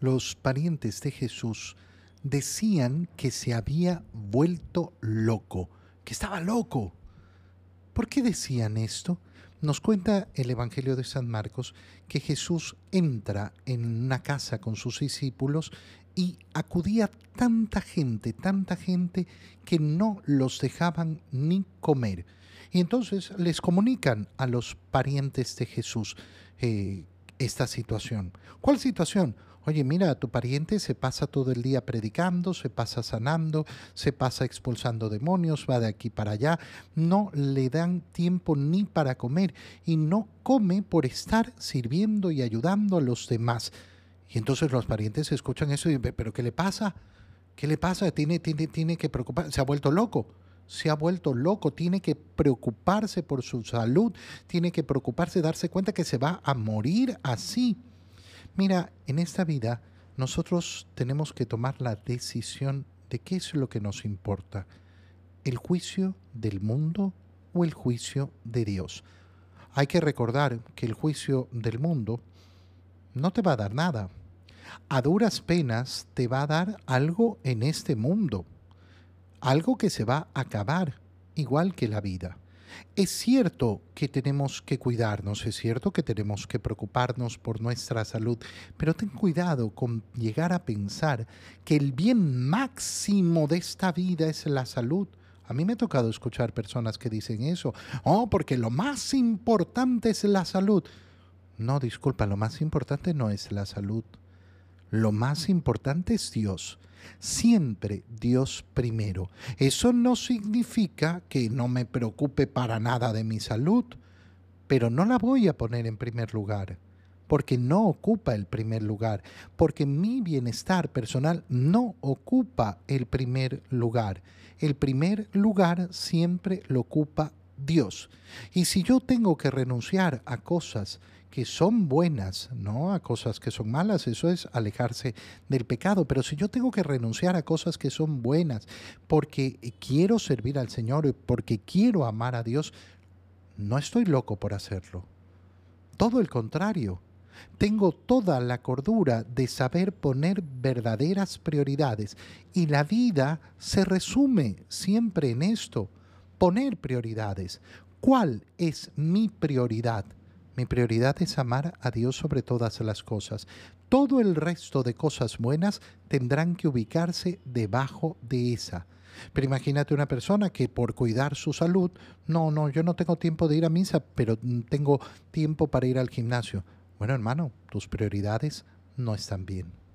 los parientes de Jesús decían que se había vuelto loco, que estaba loco. ¿Por qué decían esto? Nos cuenta el Evangelio de San Marcos que Jesús entra en una casa con sus discípulos y acudía tanta gente, tanta gente que no los dejaban ni comer. Y entonces les comunican a los parientes de Jesús eh, esta situación. ¿Cuál situación? Oye, mira, tu pariente se pasa todo el día predicando, se pasa sanando, se pasa expulsando demonios, va de aquí para allá, no le dan tiempo ni para comer y no come por estar sirviendo y ayudando a los demás. Y entonces los parientes escuchan eso y dicen, pero ¿qué le pasa? ¿Qué le pasa? Tiene, tiene, tiene que preocupar, se ha vuelto loco se ha vuelto loco, tiene que preocuparse por su salud, tiene que preocuparse, darse cuenta que se va a morir así. Mira, en esta vida nosotros tenemos que tomar la decisión de qué es lo que nos importa, el juicio del mundo o el juicio de Dios. Hay que recordar que el juicio del mundo no te va a dar nada. A duras penas te va a dar algo en este mundo, algo que se va a acabar, igual que la vida. Es cierto que tenemos que cuidarnos, es cierto que tenemos que preocuparnos por nuestra salud, pero ten cuidado con llegar a pensar que el bien máximo de esta vida es la salud. A mí me ha tocado escuchar personas que dicen eso. Oh, porque lo más importante es la salud. No, disculpa, lo más importante no es la salud. Lo más importante es Dios. Siempre Dios primero. Eso no significa que no me preocupe para nada de mi salud, pero no la voy a poner en primer lugar, porque no ocupa el primer lugar, porque mi bienestar personal no ocupa el primer lugar. El primer lugar siempre lo ocupa Dios. Y si yo tengo que renunciar a cosas que son buenas, no a cosas que son malas, eso es alejarse del pecado, pero si yo tengo que renunciar a cosas que son buenas porque quiero servir al Señor, porque quiero amar a Dios, no estoy loco por hacerlo. Todo el contrario, tengo toda la cordura de saber poner verdaderas prioridades y la vida se resume siempre en esto, poner prioridades. ¿Cuál es mi prioridad? Mi prioridad es amar a Dios sobre todas las cosas. Todo el resto de cosas buenas tendrán que ubicarse debajo de esa. Pero imagínate una persona que por cuidar su salud, no, no, yo no tengo tiempo de ir a misa, pero tengo tiempo para ir al gimnasio. Bueno, hermano, tus prioridades no están bien.